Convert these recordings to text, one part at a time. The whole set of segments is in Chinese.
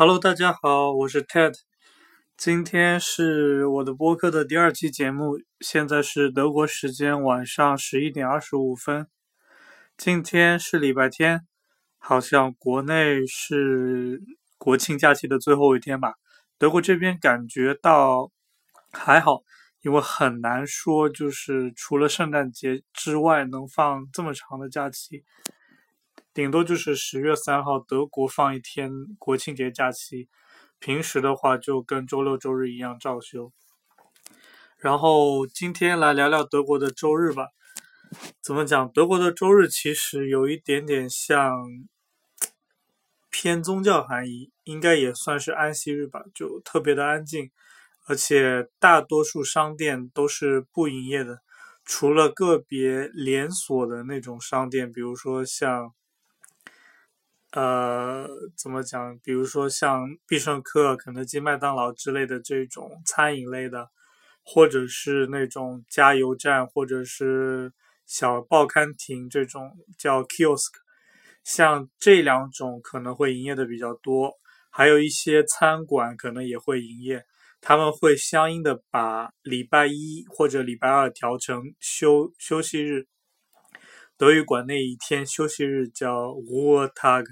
Hello，大家好，我是 Ted，今天是我的播客的第二期节目，现在是德国时间晚上十一点二十五分。今天是礼拜天，好像国内是国庆假期的最后一天吧。德国这边感觉到还好，因为很难说，就是除了圣诞节之外能放这么长的假期。顶多就是十月三号，德国放一天国庆节假期，平时的话就跟周六周日一样照休。然后今天来聊聊德国的周日吧。怎么讲？德国的周日其实有一点点像偏宗教含义，应该也算是安息日吧，就特别的安静，而且大多数商店都是不营业的，除了个别连锁的那种商店，比如说像。呃，怎么讲？比如说像必胜客、肯德基、麦当劳之类的这种餐饮类的，或者是那种加油站，或者是小报刊亭这种叫 kiosk，像这两种可能会营业的比较多。还有一些餐馆可能也会营业，他们会相应的把礼拜一或者礼拜二调成休休息日。德语馆那一天休息日叫 Ruhetag。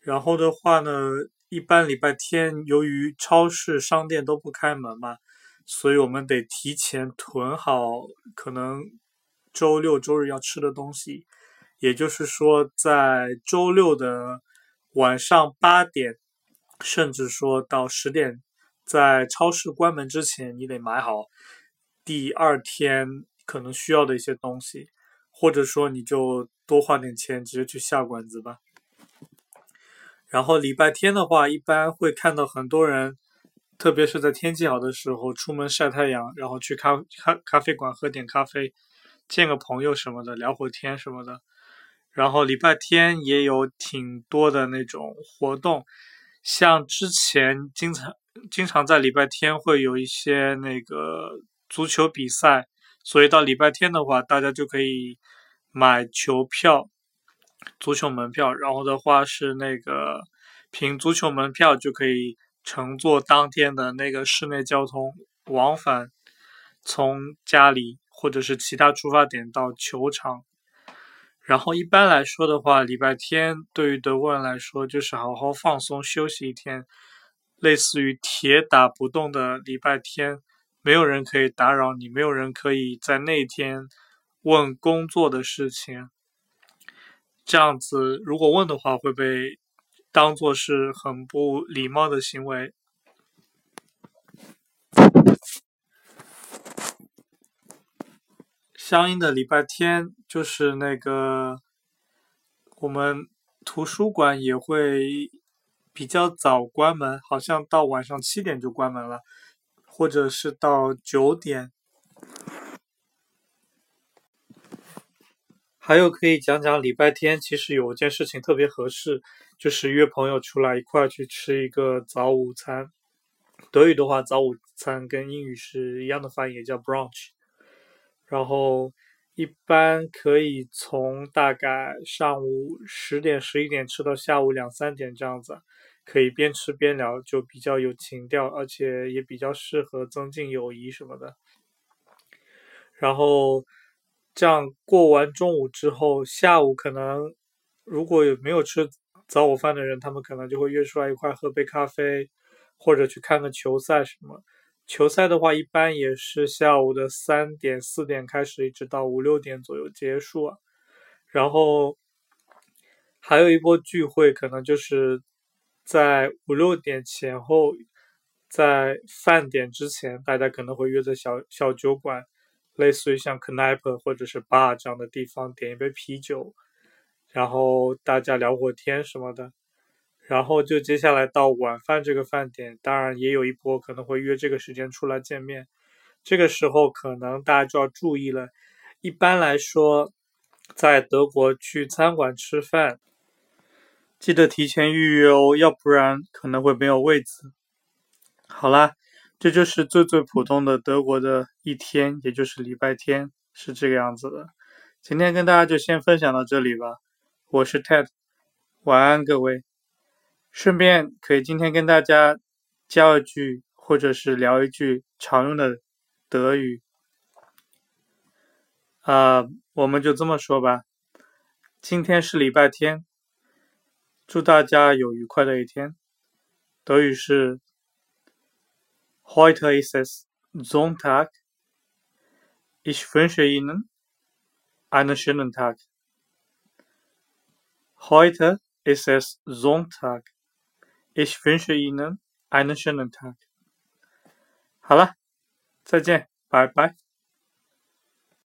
然后的话呢，一般礼拜天由于超市、商店都不开门嘛，所以我们得提前囤好可能周六周日要吃的东西。也就是说，在周六的晚上八点，甚至说到十点，在超市关门之前，你得买好第二天可能需要的一些东西。或者说你就多花点钱，直接去下馆子吧。然后礼拜天的话，一般会看到很多人，特别是在天气好的时候，出门晒太阳，然后去咖咖咖啡馆喝点咖啡，见个朋友什么的，聊会天什么的。然后礼拜天也有挺多的那种活动，像之前经常经常在礼拜天会有一些那个足球比赛。所以到礼拜天的话，大家就可以买球票、足球门票，然后的话是那个凭足球门票就可以乘坐当天的那个市内交通往返，从家里或者是其他出发点到球场。然后一般来说的话，礼拜天对于德国人来说就是好好放松休息一天，类似于铁打不动的礼拜天。没有人可以打扰你，没有人可以在那天问工作的事情。这样子，如果问的话，会被当做是很不礼貌的行为。相应的礼拜天，就是那个我们图书馆也会比较早关门，好像到晚上七点就关门了。或者是到九点，还有可以讲讲礼拜天。其实有件事情特别合适，就是约朋友出来一块去吃一个早午餐。德语的话，早午餐跟英语是一样的发音，也叫 brunch。然后一般可以从大概上午十点、十一点吃到下午两三点这样子。可以边吃边聊，就比较有情调，而且也比较适合增进友谊什么的。然后这样过完中午之后，下午可能如果有没有吃早午饭的人，他们可能就会约出来一块喝杯咖啡，或者去看个球赛什么。球赛的话，一般也是下午的三点四点开始，一直到五六点左右结束。然后还有一波聚会，可能就是。在五六点前后，在饭点之前，大家可能会约在小小酒馆，类似于像 Kneipe 或者是 bar 这样的地方，点一杯啤酒，然后大家聊会天什么的。然后就接下来到晚饭这个饭点，当然也有一波可能会约这个时间出来见面。这个时候可能大家就要注意了。一般来说，在德国去餐馆吃饭。记得提前预约哦，要不然可能会没有位子。好啦，这就是最最普通的德国的一天，也就是礼拜天，是这个样子的。今天跟大家就先分享到这里吧。我是 Ted，晚安各位。顺便可以今天跟大家教一句，或者是聊一句常用的德语。啊，我们就这么说吧。今天是礼拜天，祝大家有愉快的一天。德语是 Heute ist es Sonntag. Ich wünsche Ihnen einen schönen Tag. Heute ist es Sonntag. Ich wünsche Ihnen einen schönen Tag. 好了，再见，拜拜。